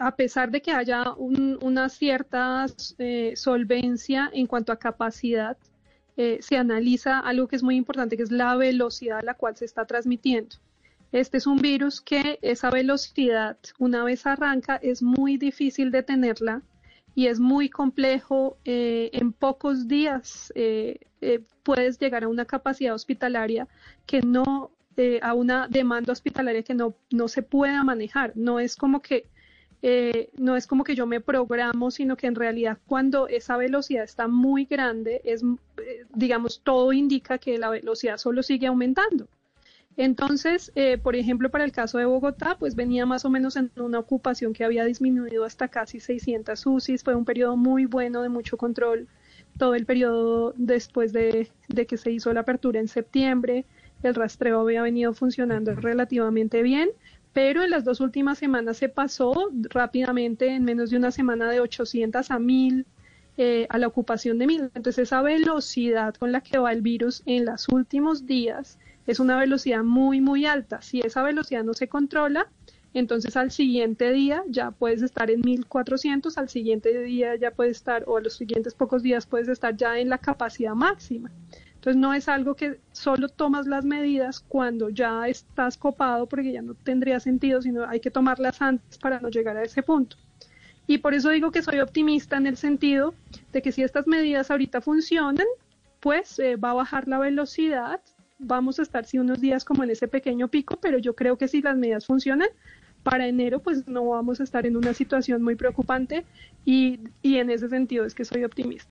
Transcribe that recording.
A pesar de que haya un- una cierta eh, solvencia en cuanto a capacidad, eh, se analiza algo que es muy importante, que es la velocidad a la cual se está transmitiendo. Este es un virus que esa velocidad, una vez arranca, es muy difícil detenerla y es muy complejo. eh, en pocos días puedes llegar a una capacidad hospitalaria que no, a una demanda hospitalaria que no, no se pueda manejar. No es como que eh, no es como que yo me programo, sino que en realidad cuando esa velocidad está muy grande, es, eh, digamos, todo indica que la velocidad solo sigue aumentando. Entonces, eh, por ejemplo, para el caso de Bogotá, pues venía más o menos en una ocupación que había disminuido hasta casi 600 UCIs. Fue un periodo muy bueno de mucho control. Todo el periodo después de, de que se hizo la apertura en septiembre, el rastreo había venido funcionando relativamente bien, pero en las dos últimas semanas se pasó rápidamente, en menos de una semana, de 800 a 1000 eh, a la ocupación de 1000. Entonces, esa velocidad con la que va el virus en los últimos días es una velocidad muy, muy alta. Si esa velocidad no se controla, entonces al siguiente día ya puedes estar en 1400, al siguiente día ya puedes estar, o a los siguientes pocos días puedes estar ya en la capacidad máxima. Entonces no es algo que solo tomas las medidas cuando ya estás copado, porque ya no tendría sentido, sino hay que tomarlas antes para no llegar a ese punto. Y por eso digo que soy optimista en el sentido de que si estas medidas ahorita funcionan, pues eh, va a bajar la velocidad, vamos a estar sí unos días como en ese pequeño pico, pero yo creo que si las medidas funcionan, para enero pues no vamos a estar en una situación muy preocupante y, y en ese sentido es que soy optimista.